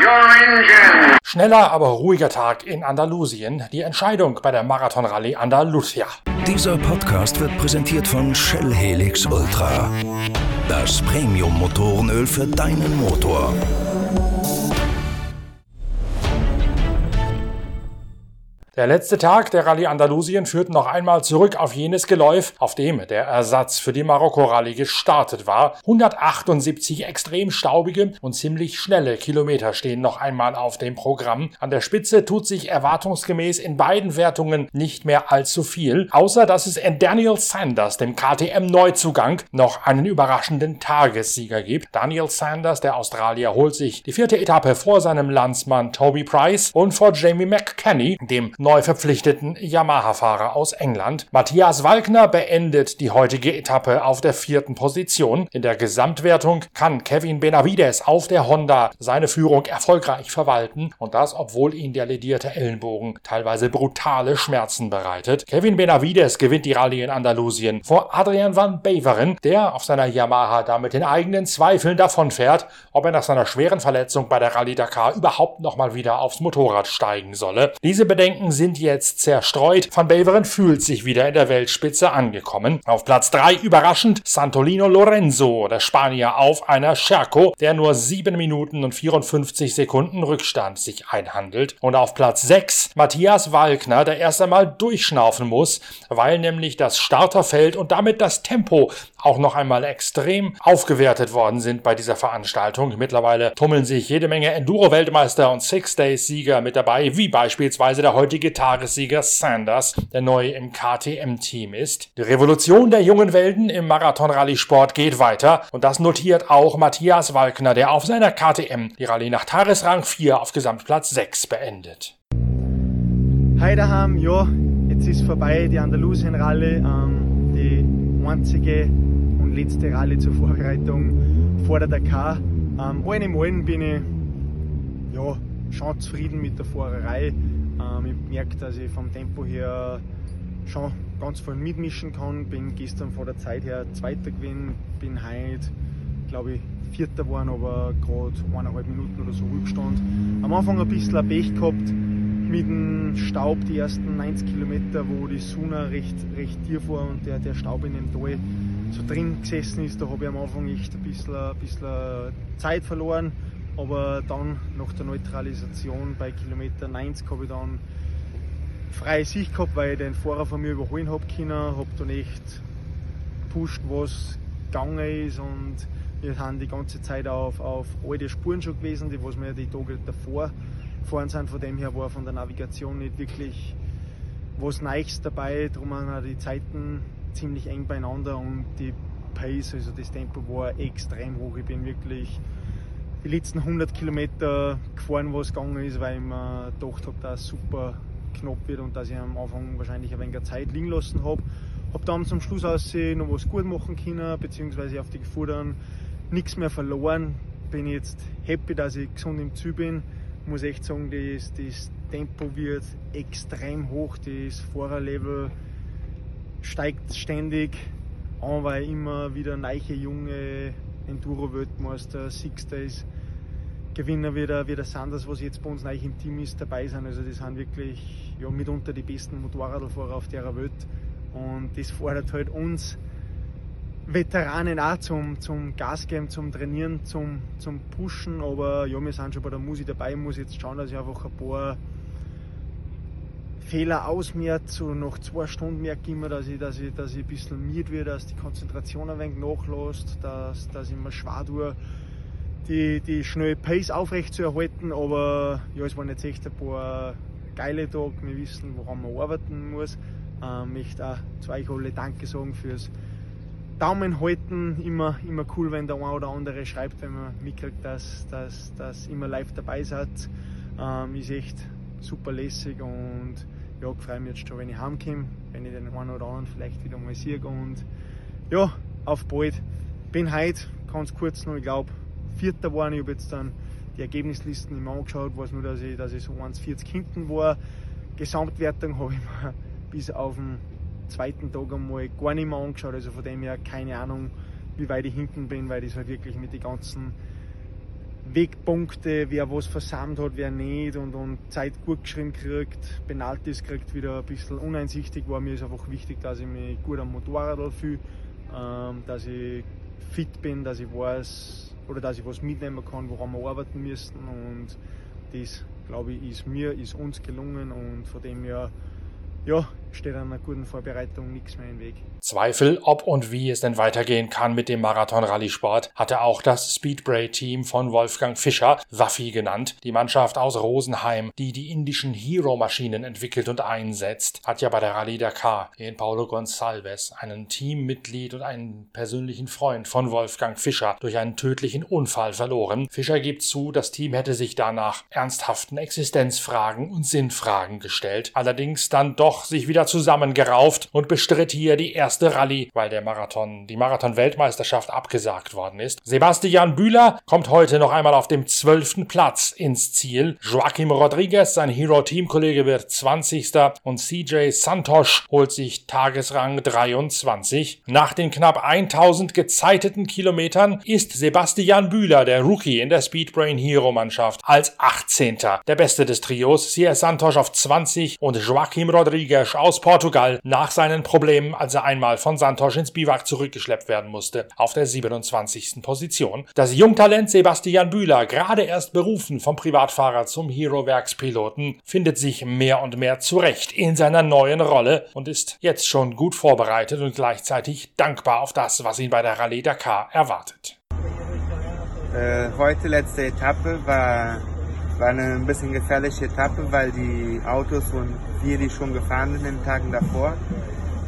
your engine. Schneller, aber ruhiger Tag in Andalusien. Die Entscheidung bei der Marathonrallye Andalusia. Dieser Podcast wird präsentiert von Shell Helix Ultra. Das Premium-Motorenöl für deinen Motor. Der letzte Tag der Rallye Andalusien führt noch einmal zurück auf jenes Geläuf, auf dem der Ersatz für die Marokko-Rallye gestartet war. 178 extrem staubige und ziemlich schnelle Kilometer stehen noch einmal auf dem Programm. An der Spitze tut sich erwartungsgemäß in beiden Wertungen nicht mehr allzu viel, außer dass es in Daniel Sanders, dem KTM-Neuzugang, noch einen überraschenden Tagessieger gibt. Daniel Sanders, der Australier, holt sich die vierte Etappe vor seinem Landsmann Toby Price und vor Jamie McKenny, dem neu verpflichteten Yamaha-Fahrer aus England. Matthias Walkner beendet die heutige Etappe auf der vierten Position. In der Gesamtwertung kann Kevin Benavides auf der Honda seine Führung erfolgreich verwalten und das, obwohl ihn der ledierte Ellenbogen teilweise brutale Schmerzen bereitet. Kevin Benavides gewinnt die Rallye in Andalusien vor Adrian van Beveren, der auf seiner Yamaha damit den eigenen Zweifeln davonfährt, ob er nach seiner schweren Verletzung bei der Rallye Dakar überhaupt nochmal wieder aufs Motorrad steigen solle. Diese Bedenken sind jetzt zerstreut. Van Beveren fühlt sich wieder in der Weltspitze angekommen. Auf Platz 3 überraschend Santolino Lorenzo, der Spanier auf einer Scherco, der nur 7 Minuten und 54 Sekunden Rückstand sich einhandelt. Und auf Platz 6 Matthias Walkner, der erst einmal durchschnaufen muss, weil nämlich das Starterfeld und damit das Tempo auch noch einmal extrem aufgewertet worden sind bei dieser Veranstaltung. Mittlerweile tummeln sich jede Menge Enduro-Weltmeister und Six-Days-Sieger mit dabei, wie beispielsweise der heutige Tagessieger Sanders, der neu im KTM-Team ist. Die Revolution der jungen Welten im Marathon-Rallye-Sport geht weiter und das notiert auch Matthias Walkner, der auf seiner KTM die Rallye nach Tagesrang 4 auf Gesamtplatz 6 beendet. Hi daheim, ja, jetzt ist vorbei die Andalusien-Rallye, ähm, die einzige und letzte Rallye zur Vorbereitung vor der Dakar. Ähm, allen im Allen bin ich ja, schon zufrieden mit der Fahrerei. Ähm, ich merke, dass ich vom Tempo her schon ganz voll mitmischen kann. Bin gestern vor der Zeit her Zweiter gewesen, bin heute, glaube ich, Vierter geworden, aber gerade eineinhalb Minuten oder so Rückstand. Am Anfang ein bisschen ein Pech gehabt mit dem Staub, die ersten 90 Kilometer, wo die Sonne recht, recht tief war und der, der Staub in dem Tal so drin gesessen ist, da habe ich am Anfang echt ein bisschen, ein bisschen Zeit verloren. Aber dann nach der Neutralisation bei Kilometer 90 habe ich dann freie Sicht gehabt, weil ich den Fahrer von mir überholen habe können, habe dann echt gepusht, was gegangen ist und wir sind die ganze Zeit auf, auf alte Spuren schon gewesen, die was wir die Tage davor gefahren sind. Von dem her war von der Navigation nicht wirklich was Neues dabei. Darum waren die Zeiten ziemlich eng beieinander und die Pace, also das Tempo war extrem hoch. Ich bin wirklich die letzten 100 Kilometer gefahren, was gegangen ist, weil ich mir gedacht habe, dass es super knapp wird und dass ich am Anfang wahrscheinlich ein wenig Zeit liegen lassen habe. Habe dann zum Schluss aus noch was gut machen können, beziehungsweise auf die Gefahr dann nichts mehr verloren. Bin jetzt happy, dass ich gesund im Ziel bin. Muss echt sagen, das, das Tempo wird extrem hoch, das Fahrerlevel steigt ständig an, weil immer wieder neue junge Enduro-Weltmeister, Six Days Gewinner wie der, wie der Sanders, was jetzt bei uns neu im Team ist, dabei sind. Also die sind wirklich ja, mitunter die besten Motorradfahrer auf der Welt. Und das fordert halt uns Veteranen auch zum, zum Gas geben, zum Trainieren, zum, zum Pushen. Aber ja, wir sind schon bei der Musik dabei. Ich muss jetzt schauen, dass ich einfach ein paar Fehler ausmerzt. So nach zwei Stunden merke ich immer, dass ich, dass ich, dass ich ein bisschen müde werde, dass die Konzentration ein wenig nachlässt, dass, dass ich mir schwer tue, die, die schnelle Pace aufrecht zu erhalten. Aber ja, es waren jetzt echt ein paar geile Tage. Wir wissen, woran man arbeiten muss. Ähm, ich möchte auch zu euch alle Danke sagen fürs Daumen halten. Immer, immer cool, wenn der eine oder andere schreibt, wenn man mitkriegt, dass, dass, dass immer live dabei seid. Ähm, ist echt super lässig und ja, freue mich jetzt schon, wenn ich heimkomme, wenn ich den einen oder anderen vielleicht wieder mal sehe. Und ja, auf bald. Bin heute ganz kurz noch, ich glaube, Vierter geworden. Ich habe jetzt dann die Ergebnislisten immer angeschaut, weiß nur, dass ich, dass ich so 1,40 hinten war. Gesamtwertung habe ich mir bis auf den zweiten Tag einmal gar nicht mehr angeschaut. Also von dem her keine Ahnung, wie weit ich hinten bin, weil das halt wirklich mit den ganzen Wegpunkte, wer was versammelt hat, wer nicht und, und Zeit gut geschrieben kriegt, Penalties kriegt, wieder ein bisschen uneinsichtig war. Mir ist einfach wichtig, dass ich mich gut am Motorrad fühle, ähm, dass ich fit bin, dass ich weiß oder dass ich was mitnehmen kann, woran wir arbeiten müssen und das, glaube ich, ist mir, ist uns gelungen und von dem her ja, steht einer guten Vorbereitung nichts mehr im Weg. Zweifel, ob und wie es denn weitergehen kann mit dem Marathon-Rallye-Sport, hatte auch das Speedbray-Team von Wolfgang Fischer, Waffi genannt. Die Mannschaft aus Rosenheim, die die indischen Hero-Maschinen entwickelt und einsetzt, hat ja bei der Rallye Dakar in Paulo Gonçalves einen Teammitglied und einen persönlichen Freund von Wolfgang Fischer durch einen tödlichen Unfall verloren. Fischer gibt zu, das Team hätte sich danach ernsthaften Existenzfragen und Sinnfragen gestellt, allerdings dann doch sich wieder zusammengerauft und bestritt hier die erste Rallye, weil der Marathon, die Marathon-Weltmeisterschaft abgesagt worden ist. Sebastian Bühler kommt heute noch einmal auf dem zwölften Platz ins Ziel. Joaquim Rodriguez, sein Hero-Teamkollege, wird 20. und CJ Santosh holt sich Tagesrang 23. Nach den knapp 1000 gezeiteten Kilometern ist Sebastian Bühler, der Rookie in der Speedbrain Hero-Mannschaft, als 18. der beste des Trios. CJ Santosh auf 20 und Joaquim Rodriguez aus Portugal nach seinen Problemen, als er ein einmal von Santosch ins Biwak zurückgeschleppt werden musste, auf der 27. Position. Das Jungtalent Sebastian Bühler, gerade erst berufen vom Privatfahrer zum Hero-Werkspiloten, findet sich mehr und mehr zurecht in seiner neuen Rolle und ist jetzt schon gut vorbereitet und gleichzeitig dankbar auf das, was ihn bei der Rallye Dakar erwartet. Äh, heute letzte Etappe war, war eine ein bisschen gefährliche Etappe, weil die Autos und wir, die schon gefahren sind in den Tagen davor,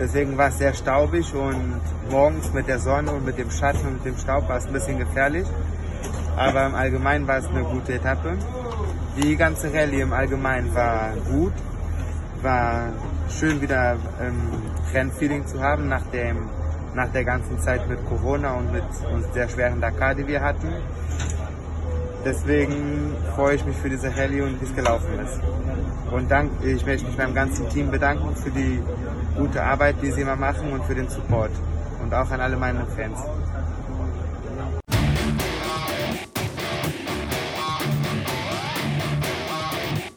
Deswegen war es sehr staubig und morgens mit der Sonne und mit dem Schatten und dem Staub war es ein bisschen gefährlich. Aber im Allgemeinen war es eine gute Etappe. Die ganze Rallye im Allgemeinen war gut. War schön wieder ähm, Rennfeeling zu haben nach, dem, nach der ganzen Zeit mit Corona und mit uns der schweren Dakar, die wir hatten. Deswegen freue ich mich für diese Rallye und wie es gelaufen ist. Und dank, ich möchte mich beim ganzen Team bedanken für die gute Arbeit, die sie immer machen und für den Support. Und auch an alle meine Fans.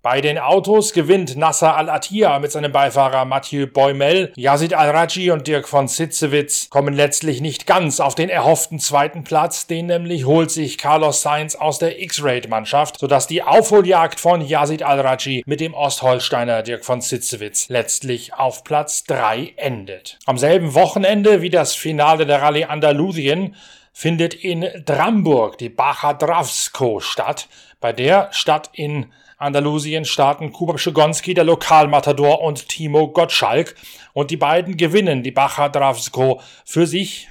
Bei den Autos gewinnt Nasser Al-Attiyah mit seinem Beifahrer Mathieu Boymel. Yazid Al-Raji und Dirk von Sitzewitz kommen letztlich nicht ganz auf den erhofften zweiten Platz. Den nämlich holt sich Carlos Sainz aus der X-Raid-Mannschaft, sodass die Aufholjagd von Yazid Al-Raji mit dem Ostholsteiner Dirk von Sitzewitz letztlich auf Platz 3 endet. Am selben Wochenende wie das Finale der Rallye Andalusien findet in Dramburg die Baja Dravsko statt, bei der Stadt in Andalusien starten Kuba Schigonski, der Lokalmatador und Timo Gottschalk. Und die beiden gewinnen. Die Bacha Dravsko für sich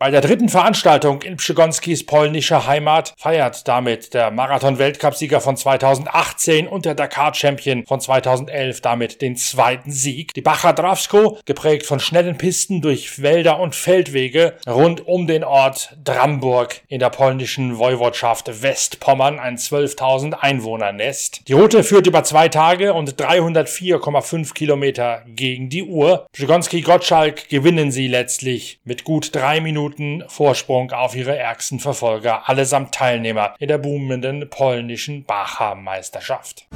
Bei der dritten Veranstaltung in Pschigonskis polnischer Heimat feiert damit der Marathon-Weltcupsieger von 2018 und der Dakar-Champion von 2011 damit den zweiten Sieg. Die Bacha Dravsko, geprägt von schnellen Pisten durch Wälder und Feldwege rund um den Ort Dramburg in der polnischen Woiwodschaft Westpommern, ein 12.000 Einwohner-Nest. Die Route führt über zwei Tage und 304,5 Kilometer gegen die Uhr. Pschigonski-Gottschalk gewinnen sie letztlich mit gut drei Minuten Minuten Vorsprung auf ihre ärgsten Verfolger, allesamt Teilnehmer in der boomenden polnischen Bacha-Meisterschaft.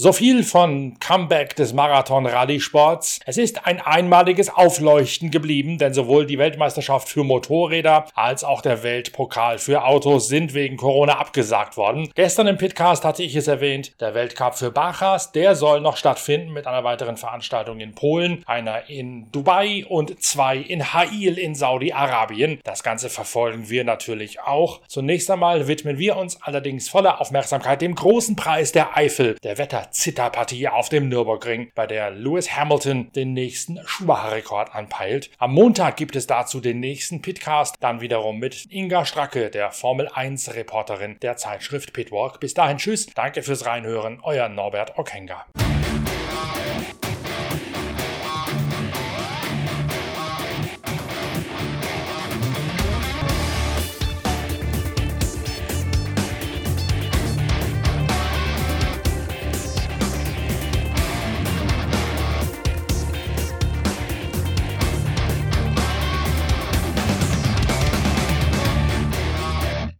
So viel von Comeback des Marathon-Rallye-Sports. Es ist ein einmaliges Aufleuchten geblieben, denn sowohl die Weltmeisterschaft für Motorräder als auch der Weltpokal für Autos sind wegen Corona abgesagt worden. Gestern im Pitcast hatte ich es erwähnt, der Weltcup für Bachas, der soll noch stattfinden mit einer weiteren Veranstaltung in Polen, einer in Dubai und zwei in Hail in Saudi-Arabien. Das Ganze verfolgen wir natürlich auch. Zunächst einmal widmen wir uns allerdings voller Aufmerksamkeit dem großen Preis der Eifel, der Wetter Zitterpartie auf dem Nürburgring, bei der Lewis Hamilton den nächsten Schumacher-Rekord anpeilt. Am Montag gibt es dazu den nächsten Pitcast, dann wiederum mit Inga Stracke, der Formel 1 Reporterin der Zeitschrift Pitwalk. Bis dahin tschüss, danke fürs Reinhören, euer Norbert Okenga.